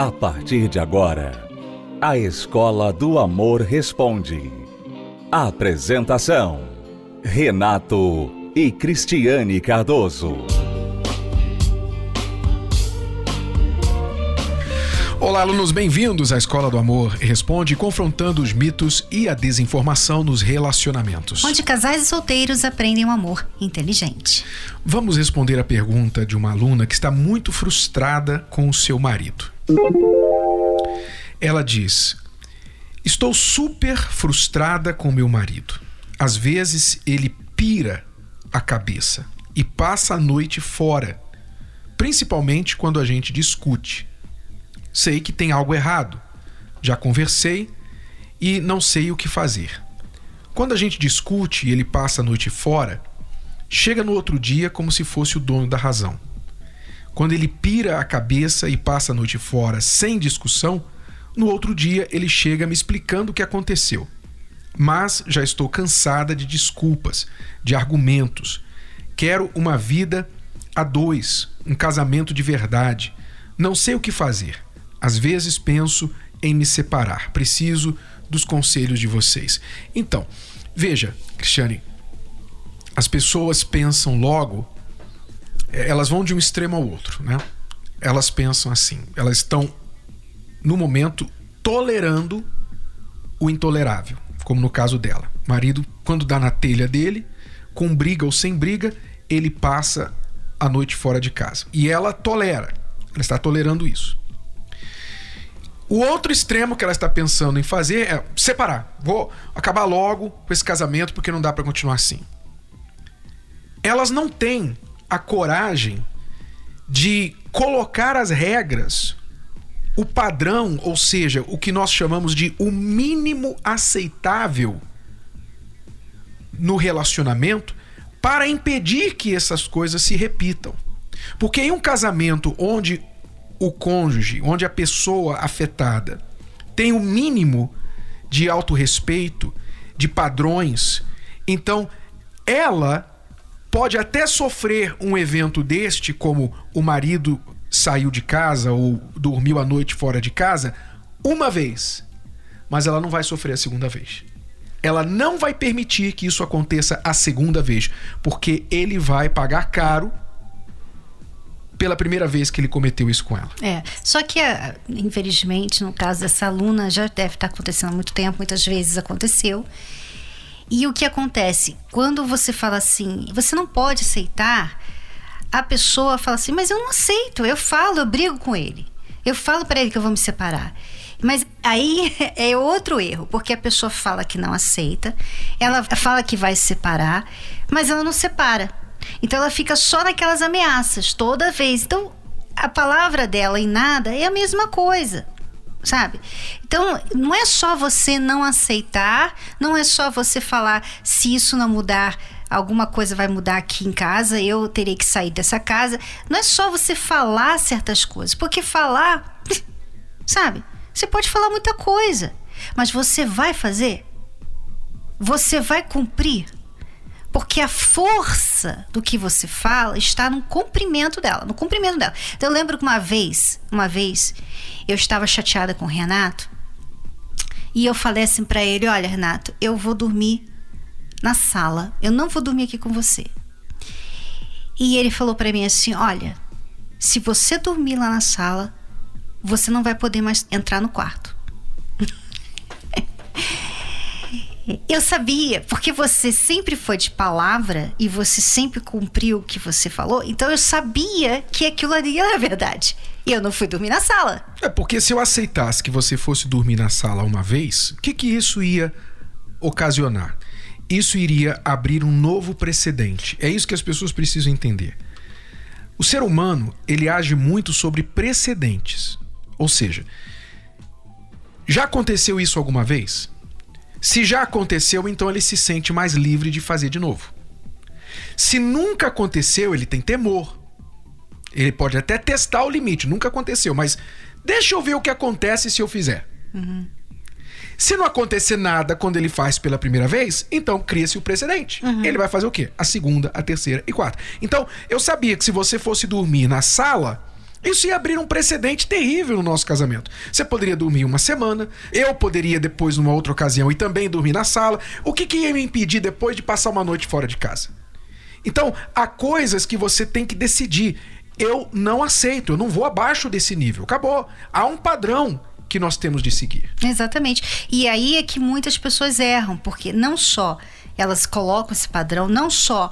A partir de agora, a Escola do Amor Responde. Apresentação: Renato e Cristiane Cardoso. Olá, alunos, bem-vindos à Escola do Amor Responde, confrontando os mitos e a desinformação nos relacionamentos. Onde casais e solteiros aprendem um amor inteligente. Vamos responder a pergunta de uma aluna que está muito frustrada com o seu marido. Ela diz: Estou super frustrada com meu marido. Às vezes ele pira a cabeça e passa a noite fora, principalmente quando a gente discute. Sei que tem algo errado. Já conversei e não sei o que fazer. Quando a gente discute e ele passa a noite fora, chega no outro dia como se fosse o dono da razão. Quando ele pira a cabeça e passa a noite fora sem discussão, no outro dia ele chega me explicando o que aconteceu. Mas já estou cansada de desculpas, de argumentos. Quero uma vida a dois, um casamento de verdade. Não sei o que fazer. Às vezes penso em me separar. Preciso dos conselhos de vocês. Então, veja, Cristiane, as pessoas pensam logo, elas vão de um extremo ao outro, né? Elas pensam assim, elas estão no momento tolerando o intolerável, como no caso dela. O marido, quando dá na telha dele, com briga ou sem briga, ele passa a noite fora de casa. E ela tolera, ela está tolerando isso. O outro extremo que ela está pensando em fazer é separar. Vou acabar logo com esse casamento porque não dá para continuar assim. Elas não têm a coragem de colocar as regras, o padrão, ou seja, o que nós chamamos de o mínimo aceitável no relacionamento para impedir que essas coisas se repitam. Porque em um casamento onde o cônjuge, onde a pessoa afetada tem o mínimo de autorrespeito, de padrões, então ela pode até sofrer um evento deste, como o marido saiu de casa ou dormiu a noite fora de casa, uma vez, mas ela não vai sofrer a segunda vez. Ela não vai permitir que isso aconteça a segunda vez, porque ele vai pagar caro pela primeira vez que ele cometeu isso com ela. É, só que, ah, infelizmente, no caso dessa aluna, já deve estar acontecendo há muito tempo, muitas vezes aconteceu. E o que acontece? Quando você fala assim, você não pode aceitar, a pessoa fala assim, mas eu não aceito, eu falo, eu brigo com ele. Eu falo para ele que eu vou me separar. Mas aí é outro erro, porque a pessoa fala que não aceita, ela fala que vai se separar, mas ela não separa. Então ela fica só naquelas ameaças toda vez. Então a palavra dela em nada é a mesma coisa. Sabe? Então, não é só você não aceitar, não é só você falar se isso não mudar, alguma coisa vai mudar aqui em casa, eu terei que sair dessa casa. Não é só você falar certas coisas, porque falar, sabe? Você pode falar muita coisa, mas você vai fazer? Você vai cumprir? Porque a força do que você fala está no cumprimento dela, no cumprimento dela. Então eu lembro que uma vez, uma vez, eu estava chateada com o Renato e eu falei assim para ele: "Olha, Renato, eu vou dormir na sala. Eu não vou dormir aqui com você". E ele falou para mim assim: "Olha, se você dormir lá na sala, você não vai poder mais entrar no quarto". Eu sabia, porque você sempre foi de palavra e você sempre cumpriu o que você falou, então eu sabia que aquilo ali era verdade. E eu não fui dormir na sala. É porque se eu aceitasse que você fosse dormir na sala uma vez, o que, que isso ia ocasionar? Isso iria abrir um novo precedente. É isso que as pessoas precisam entender. O ser humano, ele age muito sobre precedentes. Ou seja, já aconteceu isso alguma vez? Se já aconteceu, então ele se sente mais livre de fazer de novo. Se nunca aconteceu, ele tem temor. Ele pode até testar o limite, nunca aconteceu, mas deixa eu ver o que acontece se eu fizer. Uhum. Se não acontecer nada quando ele faz pela primeira vez, então cria-se o precedente. Uhum. Ele vai fazer o quê? A segunda, a terceira e quarta. Então, eu sabia que se você fosse dormir na sala, Isso ia abrir um precedente terrível no nosso casamento. Você poderia dormir uma semana, eu poderia depois, numa outra ocasião, e também dormir na sala. O que, que ia me impedir depois de passar uma noite fora de casa? Então, há coisas que você tem que decidir. Eu não aceito, eu não vou abaixo desse nível. Acabou. Há um padrão que nós temos de seguir. Exatamente. E aí é que muitas pessoas erram, porque não só elas colocam esse padrão, não só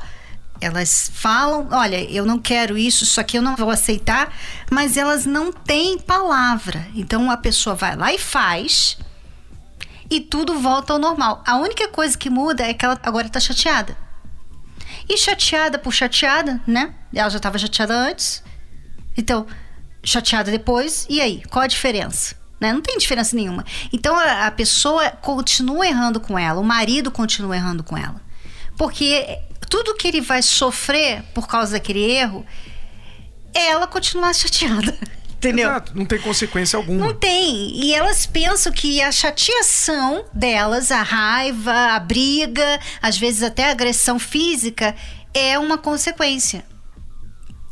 elas falam, olha, eu não quero isso, isso aqui eu não vou aceitar, mas elas não têm palavra. Então a pessoa vai lá e faz e tudo volta ao normal. A única coisa que muda é que ela agora tá chateada. E chateada por chateada, né? Ela já estava chateada antes. Então, chateada depois, e aí? Qual a diferença? Né? Não tem diferença nenhuma. Então a, a pessoa continua errando com ela, o marido continua errando com ela. Porque tudo que ele vai sofrer por causa daquele erro, ela continuar chateada. Entendeu? Exato, não tem consequência alguma. Não tem. E elas pensam que a chateação delas, a raiva, a briga, às vezes até a agressão física, é uma consequência.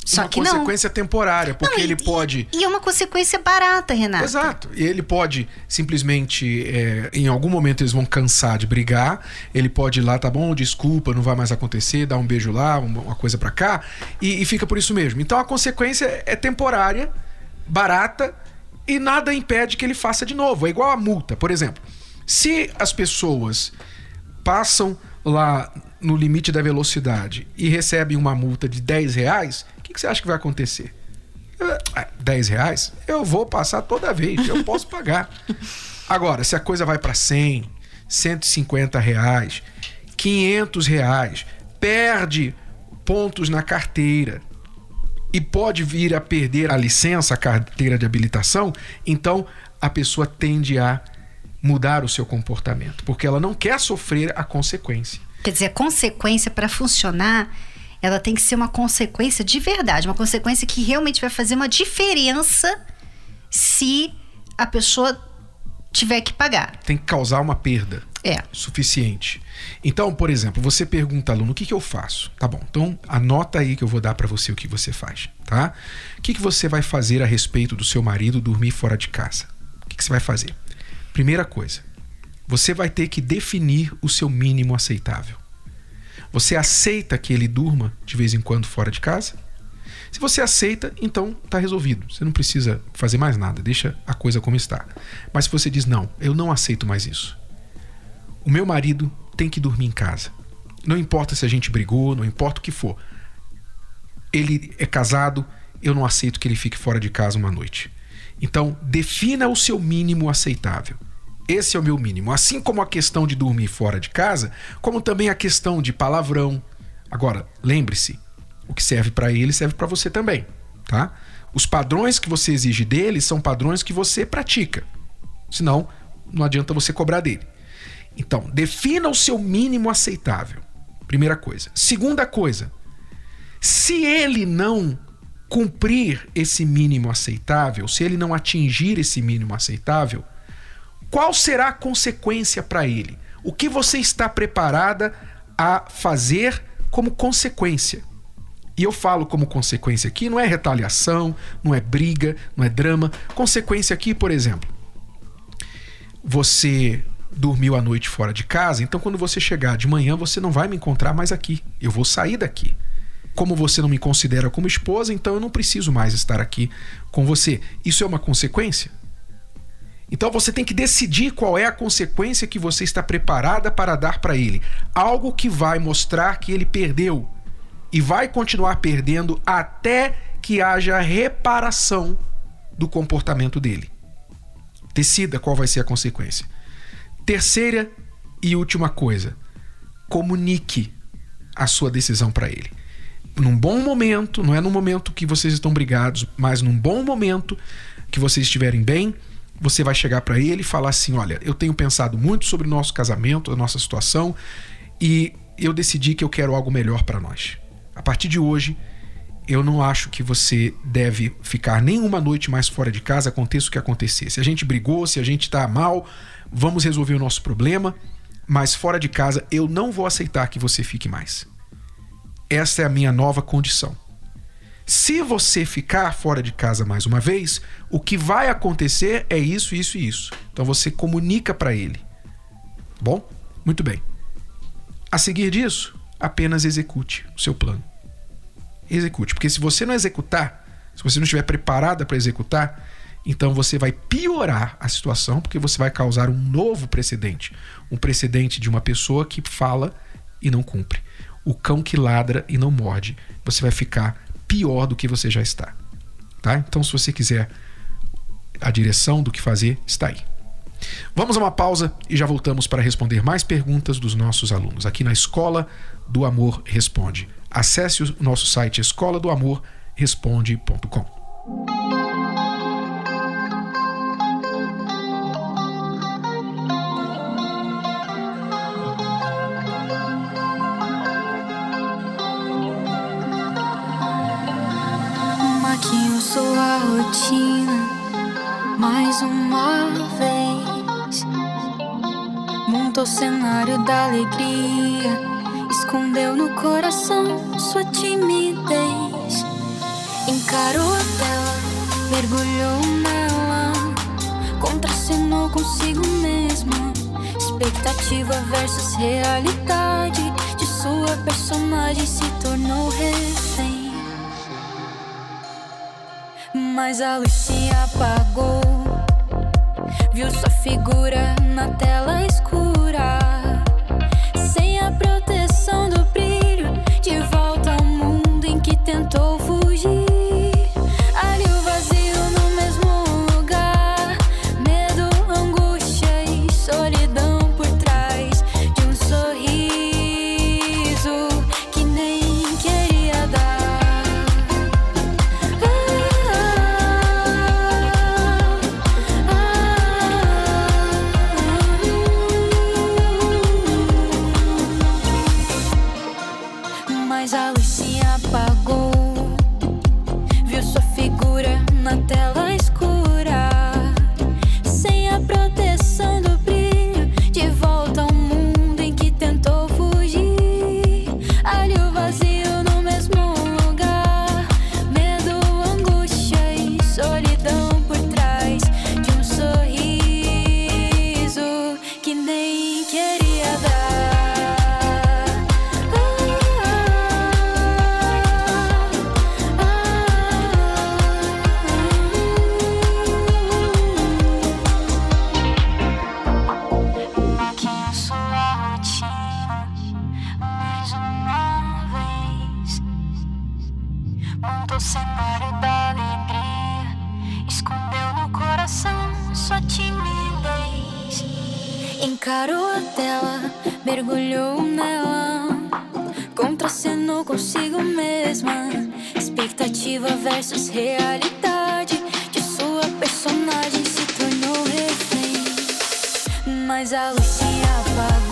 Só uma que consequência não. temporária, porque não, e, ele pode. E é uma consequência barata, Renato. Exato. E ele pode simplesmente, é, em algum momento eles vão cansar de brigar. Ele pode ir lá, tá bom, desculpa, não vai mais acontecer, dar um beijo lá, uma coisa para cá, e, e fica por isso mesmo. Então a consequência é temporária, barata, e nada impede que ele faça de novo. É igual a multa, por exemplo. Se as pessoas passam lá no limite da velocidade e recebem uma multa de 10 reais, que você acha que vai acontecer? 10 reais? Eu vou passar toda vez, eu posso pagar. Agora, se a coisa vai para 100, 150 reais, 500 reais, perde pontos na carteira e pode vir a perder a licença, a carteira de habilitação, então a pessoa tende a mudar o seu comportamento, porque ela não quer sofrer a consequência. Quer dizer, a consequência para funcionar ela tem que ser uma consequência de verdade, uma consequência que realmente vai fazer uma diferença se a pessoa tiver que pagar. Tem que causar uma perda. É. Suficiente. Então, por exemplo, você pergunta, aluno, o que, que eu faço? Tá bom, então anota aí que eu vou dar para você o que você faz, tá? O que, que você vai fazer a respeito do seu marido dormir fora de casa? O que, que você vai fazer? Primeira coisa, você vai ter que definir o seu mínimo aceitável. Você aceita que ele durma de vez em quando fora de casa? Se você aceita, então está resolvido. Você não precisa fazer mais nada, deixa a coisa como está. Mas se você diz não, eu não aceito mais isso. O meu marido tem que dormir em casa. Não importa se a gente brigou, não importa o que for. Ele é casado, eu não aceito que ele fique fora de casa uma noite. Então, defina o seu mínimo aceitável. Esse é o meu mínimo. Assim como a questão de dormir fora de casa, como também a questão de palavrão. Agora, lembre-se, o que serve para ele serve para você também, tá? Os padrões que você exige dele são padrões que você pratica. Senão, não adianta você cobrar dele. Então, defina o seu mínimo aceitável. Primeira coisa. Segunda coisa, se ele não cumprir esse mínimo aceitável, se ele não atingir esse mínimo aceitável, qual será a consequência para ele? O que você está preparada a fazer como consequência? E eu falo como consequência aqui, não é retaliação, não é briga, não é drama. Consequência aqui, por exemplo, você dormiu a noite fora de casa, então quando você chegar de manhã, você não vai me encontrar mais aqui. Eu vou sair daqui. Como você não me considera como esposa, então eu não preciso mais estar aqui com você. Isso é uma consequência? Então você tem que decidir qual é a consequência que você está preparada para dar para ele. Algo que vai mostrar que ele perdeu e vai continuar perdendo até que haja reparação do comportamento dele. Decida qual vai ser a consequência. Terceira e última coisa: comunique a sua decisão para ele. Num bom momento, não é no momento que vocês estão brigados, mas num bom momento que vocês estiverem bem você vai chegar para ele e falar assim: Olha, eu tenho pensado muito sobre o nosso casamento, a nossa situação, e eu decidi que eu quero algo melhor para nós. A partir de hoje, eu não acho que você deve ficar nenhuma noite mais fora de casa, aconteça o que acontecer. Se a gente brigou, se a gente está mal, vamos resolver o nosso problema, mas fora de casa eu não vou aceitar que você fique mais. Essa é a minha nova condição. Se você ficar fora de casa mais uma vez, o que vai acontecer é isso, isso e isso. Então você comunica para ele. Bom? Muito bem. A seguir disso, apenas execute o seu plano. Execute, porque se você não executar, se você não estiver preparada para executar, então você vai piorar a situação, porque você vai causar um novo precedente, um precedente de uma pessoa que fala e não cumpre. O cão que ladra e não morde. Você vai ficar pior do que você já está. Tá? Então, se você quiser a direção do que fazer, está aí. Vamos a uma pausa e já voltamos para responder mais perguntas dos nossos alunos aqui na Escola do Amor Responde. Acesse o nosso site escola do amor responde.com. Maquinho sua rotina mais uma vez. Montou cenário da alegria, escondeu no coração sua timidez. Encarou a tela, mergulhou nela, contracenou consigo mesma. Expectativa versus realidade de sua personagem se tornou refém. Mas a luz se apagou. Viu sua figura na tela escura. Figura mergulhou nela, contracenou consigo mesma. Expectativa versus realidade de sua personagem se tornou refém. Mas a luz se apagou.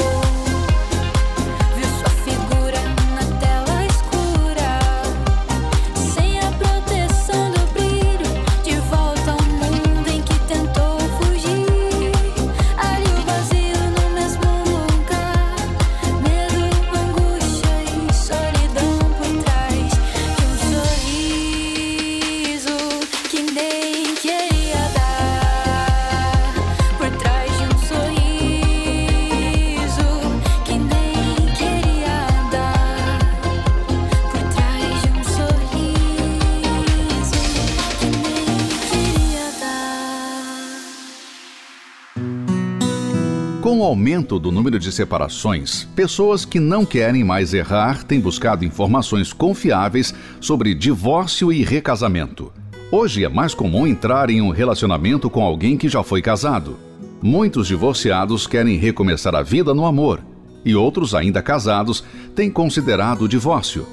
Com o aumento do número de separações, pessoas que não querem mais errar têm buscado informações confiáveis sobre divórcio e recasamento. Hoje é mais comum entrar em um relacionamento com alguém que já foi casado. Muitos divorciados querem recomeçar a vida no amor, e outros ainda casados têm considerado o divórcio.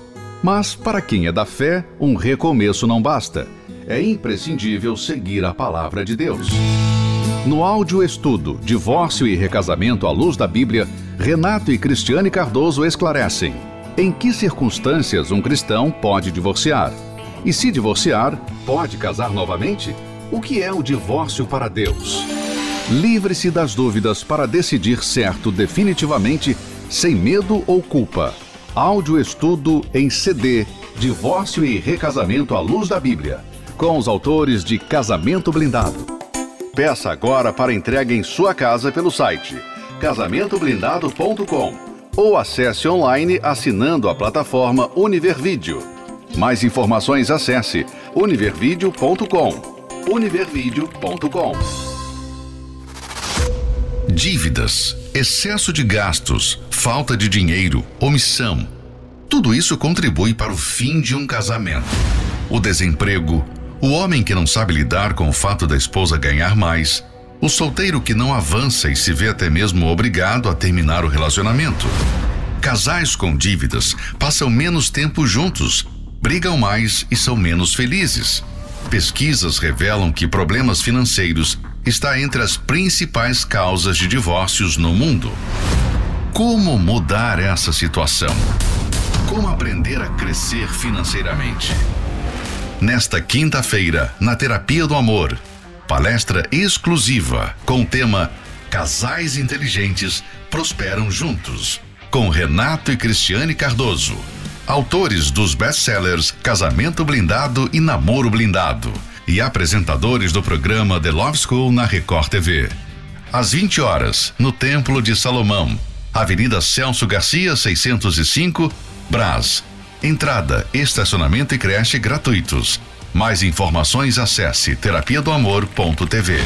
Mas para quem é da fé, um recomeço não basta. É imprescindível seguir a palavra de Deus. No áudio estudo Divórcio e Recasamento à Luz da Bíblia, Renato e Cristiane Cardoso esclarecem em que circunstâncias um cristão pode divorciar. E se divorciar, pode casar novamente? O que é o divórcio para Deus? Livre-se das dúvidas para decidir certo definitivamente, sem medo ou culpa. Áudio estudo em CD Divórcio e Recasamento à Luz da Bíblia, com os autores de Casamento Blindado. Peça agora para entrega em sua casa pelo site casamentoblindado.com ou acesse online assinando a plataforma Univervídeo. Mais informações acesse univervideo.com. univervideo.com. Dívidas, excesso de gastos, falta de dinheiro, omissão. Tudo isso contribui para o fim de um casamento. O desemprego, o homem que não sabe lidar com o fato da esposa ganhar mais, o solteiro que não avança e se vê até mesmo obrigado a terminar o relacionamento. Casais com dívidas passam menos tempo juntos, brigam mais e são menos felizes. Pesquisas revelam que problemas financeiros está entre as principais causas de divórcios no mundo. Como mudar essa situação? Como aprender a crescer financeiramente? Nesta quinta-feira, na Terapia do Amor, palestra exclusiva com o tema Casais Inteligentes Prosperam Juntos, com Renato e Cristiane Cardoso, autores dos best-sellers Casamento Blindado e Namoro Blindado e apresentadores do programa The Love School na Record TV. Às 20 horas, no Templo de Salomão, Avenida Celso Garcia, 605, Brás. Entrada, estacionamento e creche gratuitos. Mais informações acesse terapia do amor.tv.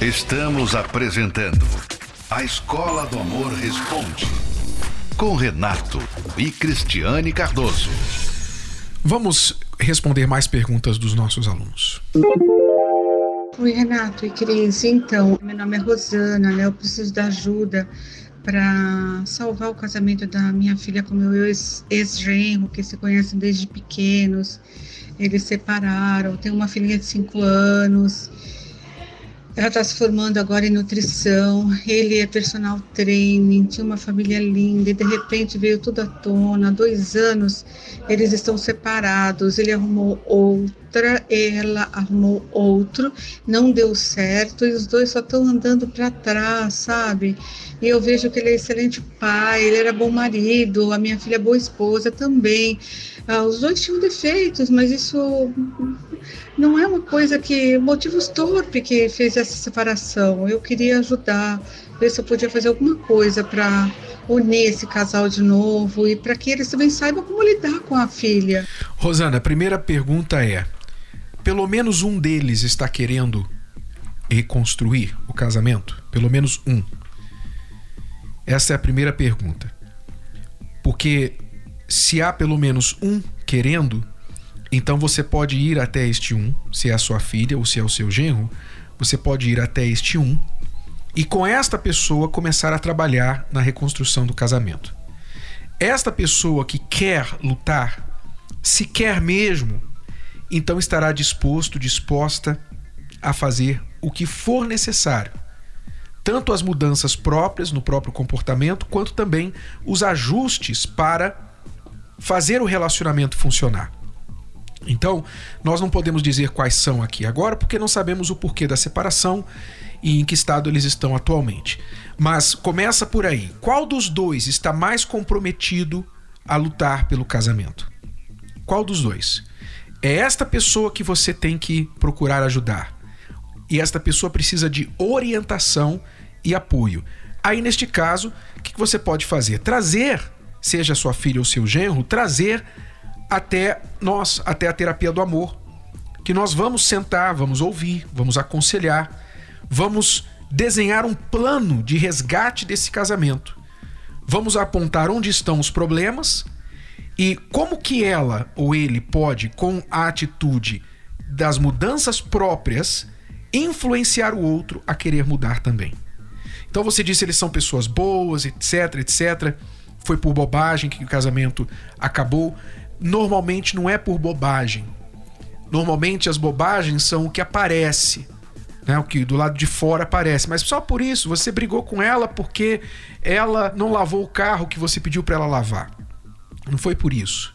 Estamos apresentando A Escola do Amor Responde com Renato e Cristiane Cardoso. Vamos responder mais perguntas dos nossos alunos. Oi, Renato e Cris. Então, meu nome é Rosana, né? Eu preciso da ajuda para salvar o casamento da minha filha com meu ex-genro, que se conhecem desde pequenos. Eles separaram, tem uma filhinha de 5 anos ela está se formando agora em nutrição. Ele é personal training, tinha uma família linda e de repente veio tudo à tona. Há dois anos eles estão separados. Ele arrumou outra, ela arrumou outro, não deu certo e os dois só estão andando para trás, sabe? E eu vejo que ele é excelente pai, ele era bom marido, a minha filha é boa esposa também. Ah, os dois tinham defeitos, mas isso não é uma coisa que motivos torpe que fez essa separação. Eu queria ajudar, ver se eu podia fazer alguma coisa para unir esse casal de novo e para que eles também saibam como lidar com a filha. Rosana, a primeira pergunta é: pelo menos um deles está querendo reconstruir o casamento? Pelo menos um. Essa é a primeira pergunta. Porque se há pelo menos um querendo, então você pode ir até este um, se é a sua filha ou se é o seu genro, você pode ir até este um e com esta pessoa começar a trabalhar na reconstrução do casamento. Esta pessoa que quer lutar, se quer mesmo, então estará disposto, disposta a fazer o que for necessário. Tanto as mudanças próprias no próprio comportamento, quanto também os ajustes para fazer o relacionamento funcionar. Então, nós não podemos dizer quais são aqui agora, porque não sabemos o porquê da separação e em que estado eles estão atualmente. Mas começa por aí. Qual dos dois está mais comprometido a lutar pelo casamento? Qual dos dois? É esta pessoa que você tem que procurar ajudar. E esta pessoa precisa de orientação e apoio. Aí, neste caso, o que você pode fazer? Trazer, seja sua filha ou seu genro, trazer até nós, até a terapia do amor, que nós vamos sentar, vamos ouvir, vamos aconselhar, vamos desenhar um plano de resgate desse casamento. Vamos apontar onde estão os problemas e como que ela ou ele pode, com a atitude das mudanças próprias, influenciar o outro a querer mudar também. Então você disse eles são pessoas boas, etc, etc. Foi por bobagem que o casamento acabou normalmente não é por bobagem. Normalmente as bobagens são o que aparece, né? O que do lado de fora aparece. Mas só por isso você brigou com ela porque ela não lavou o carro que você pediu para ela lavar. Não foi por isso.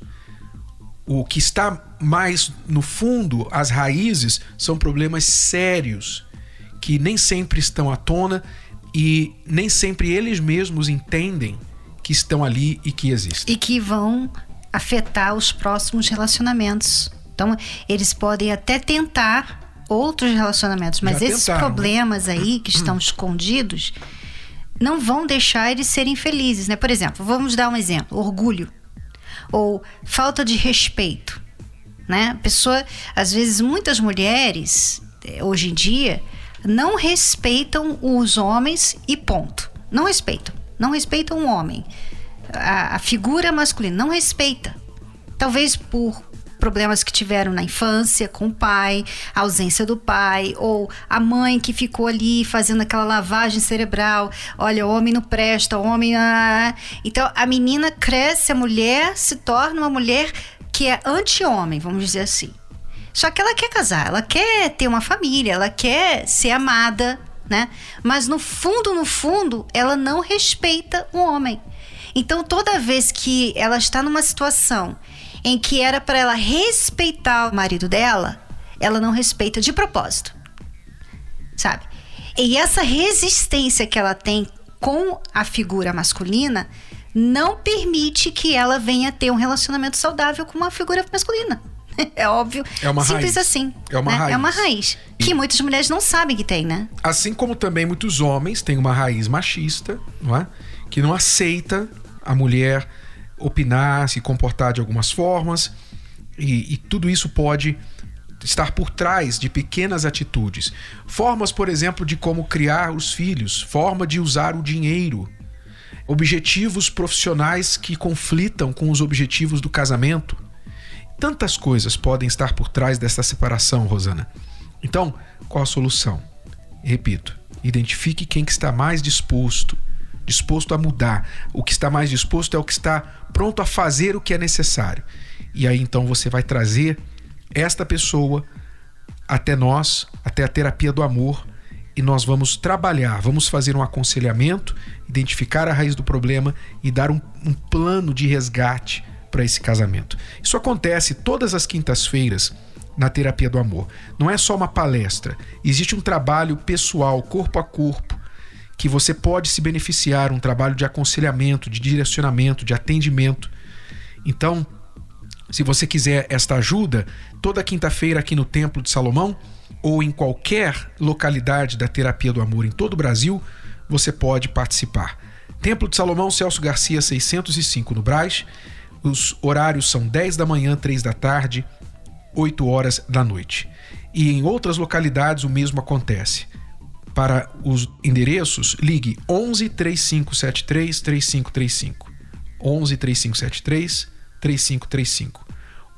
O que está mais no fundo, as raízes, são problemas sérios que nem sempre estão à tona e nem sempre eles mesmos entendem que estão ali e que existem. E que vão afetar os próximos relacionamentos. Então, eles podem até tentar outros relacionamentos, mas Já esses tentaram, né? problemas aí que estão escondidos não vão deixar eles serem felizes, né? Por exemplo, vamos dar um exemplo: orgulho ou falta de respeito, né? A pessoa, às vezes, muitas mulheres eh, hoje em dia não respeitam os homens e ponto. Não respeitam, não respeitam o homem, a, a figura masculina não respeita. Talvez por problemas que tiveram na infância com o pai, a ausência do pai, ou a mãe que ficou ali fazendo aquela lavagem cerebral. Olha, o homem não presta, o homem. Ah. Então a menina cresce, a mulher se torna uma mulher que é anti-homem, vamos dizer assim. Só que ela quer casar, ela quer ter uma família, ela quer ser amada, né? Mas no fundo, no fundo, ela não respeita o homem. Então toda vez que ela está numa situação em que era para ela respeitar o marido dela, ela não respeita de propósito. Sabe? E essa resistência que ela tem com a figura masculina não permite que ela venha ter um relacionamento saudável com uma figura masculina. É óbvio. É uma Simples raiz. assim. É uma né? raiz. É uma raiz. Que muitas mulheres não sabem que tem, né? Assim como também muitos homens têm uma raiz machista, não é? Que não aceita a mulher opinar, se comportar de algumas formas. E, e tudo isso pode estar por trás de pequenas atitudes. Formas, por exemplo, de como criar os filhos, forma de usar o dinheiro, objetivos profissionais que conflitam com os objetivos do casamento. Tantas coisas podem estar por trás dessa separação, Rosana. Então, qual a solução? Repito, identifique quem que está mais disposto, disposto a mudar. O que está mais disposto é o que está pronto a fazer o que é necessário. E aí então você vai trazer esta pessoa até nós, até a terapia do amor, e nós vamos trabalhar, vamos fazer um aconselhamento, identificar a raiz do problema e dar um, um plano de resgate para esse casamento. Isso acontece todas as quintas-feiras na terapia do amor. Não é só uma palestra, existe um trabalho pessoal, corpo a corpo, que você pode se beneficiar, um trabalho de aconselhamento, de direcionamento, de atendimento. Então, se você quiser esta ajuda, toda quinta-feira aqui no Templo de Salomão ou em qualquer localidade da Terapia do Amor em todo o Brasil, você pode participar. Templo de Salomão, Celso Garcia 605 no Brás. Os horários são 10 da manhã, 3 da tarde, 8 horas da noite. E em outras localidades o mesmo acontece. Para os endereços, ligue 11 3573 3535. 11 3573 3535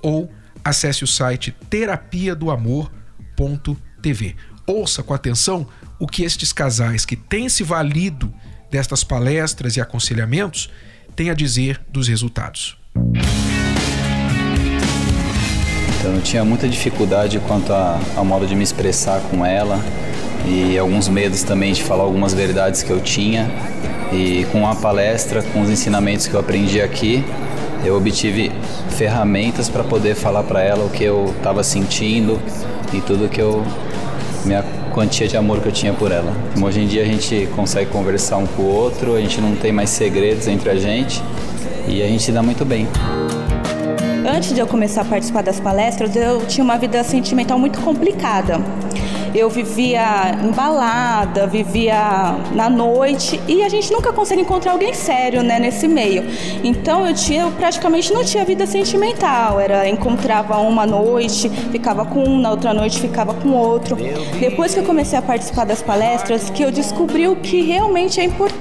ou acesse o site terapia do amor.tv. Ouça com atenção o que estes casais que têm se valido destas palestras e aconselhamentos têm a dizer dos resultados. Então eu tinha muita dificuldade quanto ao modo de me expressar com ela e alguns medos também de falar algumas verdades que eu tinha. E com a palestra, com os ensinamentos que eu aprendi aqui, eu obtive ferramentas para poder falar para ela o que eu estava sentindo e tudo que eu minha quantia de amor que eu tinha por ela. Hoje em dia a gente consegue conversar um com o outro, a gente não tem mais segredos entre a gente e a gente se dá muito bem. Antes de eu começar a participar das palestras, eu tinha uma vida sentimental muito complicada. Eu vivia embalada, vivia na noite e a gente nunca consegue encontrar alguém sério, né, nesse meio. Então eu tinha, eu praticamente não tinha vida sentimental. Era encontrava uma noite, ficava com um, na outra noite ficava com outro. Depois que eu comecei a participar das palestras, que eu descobri o que realmente é importante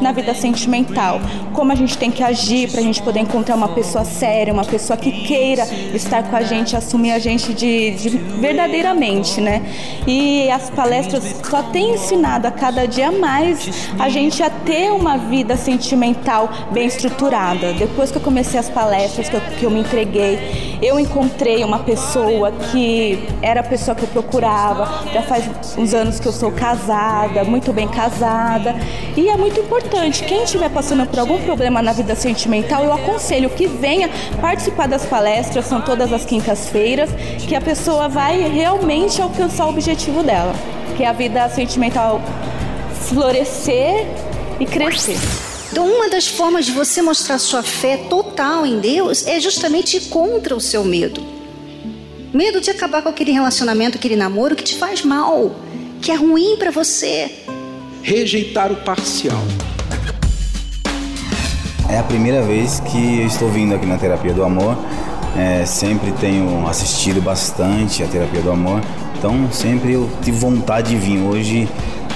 na vida sentimental, como a gente tem que agir para a gente poder encontrar uma pessoa séria, uma pessoa que queira estar com a gente, assumir a gente de, de verdadeiramente, né? E as palestras só têm ensinado a cada dia mais a gente a ter uma vida sentimental bem estruturada. Depois que eu comecei as palestras, que eu, que eu me entreguei, eu encontrei uma pessoa que era a pessoa que eu procurava. Já faz uns anos que eu sou casada, muito bem casada. E é muito importante, quem estiver passando por algum problema na vida sentimental, eu aconselho que venha participar das palestras, são todas as quintas-feiras, que a pessoa vai realmente alcançar o objetivo dela, que é a vida sentimental florescer e crescer. Então, uma das formas de você mostrar sua fé total em Deus é justamente contra o seu medo. Medo de acabar com aquele relacionamento, aquele namoro que te faz mal, que é ruim para você. Rejeitar o parcial. É a primeira vez que eu estou vindo aqui na Terapia do Amor. É, sempre tenho assistido bastante a Terapia do Amor, então sempre eu tive vontade de vir. Hoje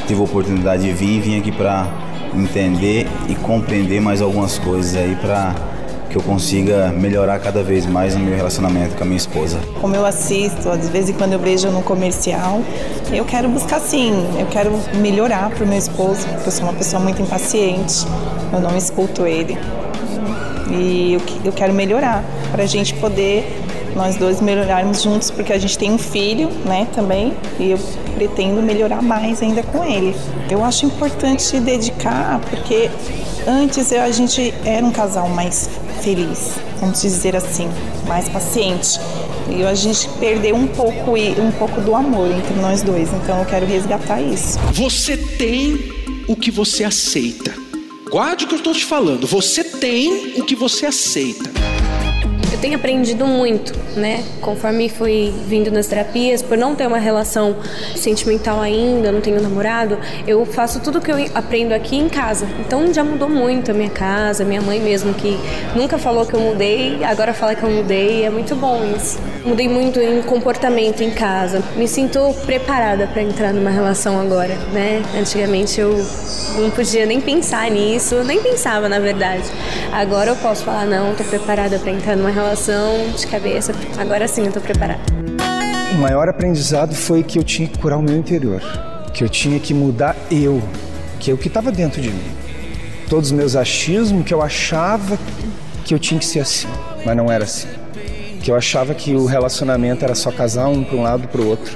tive a oportunidade de vir e vim aqui para entender e compreender mais algumas coisas aí para que eu consiga melhorar cada vez mais no meu relacionamento com a minha esposa. Como eu assisto, às vezes quando eu vejo no comercial, eu quero buscar sim, eu quero melhorar para o meu esposo, porque eu sou uma pessoa muito impaciente, eu não escuto ele. E eu, eu quero melhorar para a gente poder nós dois melhorarmos juntos, porque a gente tem um filho, né, também, e eu pretendo melhorar mais ainda com ele. Eu acho importante dedicar, porque antes a gente era um casal mais feliz, vamos dizer assim, mais paciente. E a gente perdeu um pouco um pouco do amor entre nós dois, então eu quero resgatar isso. Você tem o que você aceita. Guarde o que eu estou te falando. Você tem o que você aceita tenho aprendido muito, né? Conforme fui vindo nas terapias, por não ter uma relação sentimental ainda, não tenho namorado, eu faço tudo que eu aprendo aqui em casa. Então já mudou muito a minha casa, minha mãe mesmo, que nunca falou que eu mudei, agora fala que eu mudei, é muito bom isso. Mudei muito em comportamento em casa. Me sinto preparada para entrar numa relação agora, né? Antigamente eu não podia nem pensar nisso, nem pensava na verdade. Agora eu posso falar, não, tô preparada para entrar numa relação de cabeça. Agora sim eu tô preparada. O maior aprendizado foi que eu tinha que curar o meu interior, que eu tinha que mudar eu, que é o que estava dentro de mim. Todos os meus achismos, que eu achava que eu tinha que ser assim, mas não era assim. Que eu achava que o relacionamento era só casar um para um lado para o outro.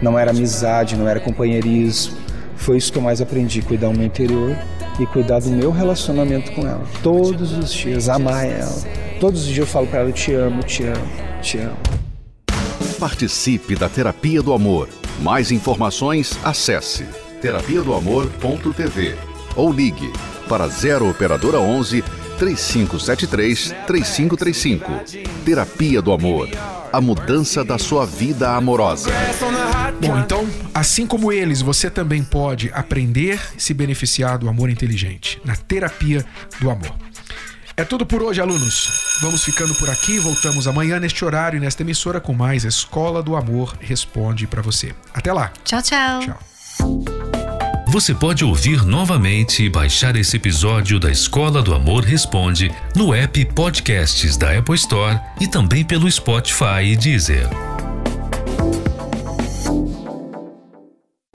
Não era amizade, não era companheirismo. Foi isso que eu mais aprendi, cuidar do meu interior e cuidar do meu relacionamento com ela. Todos os dias, amar ela Todos os dias eu falo para ela: eu te amo, te amo, te amo. Participe da Terapia do Amor. Mais informações, acesse terapia do amor.tv ou ligue para 0 operadora 11 3573 3535. Terapia do Amor. A mudança da sua vida amorosa. Bom, então, assim como eles, você também pode aprender e se beneficiar do amor inteligente na Terapia do Amor. É tudo por hoje, alunos. Vamos ficando por aqui. Voltamos amanhã neste horário e nesta emissora com mais Escola do Amor Responde para você. Até lá. Tchau, tchau. Tchau. Você pode ouvir novamente e baixar esse episódio da Escola do Amor Responde no app Podcasts da Apple Store e também pelo Spotify e Deezer.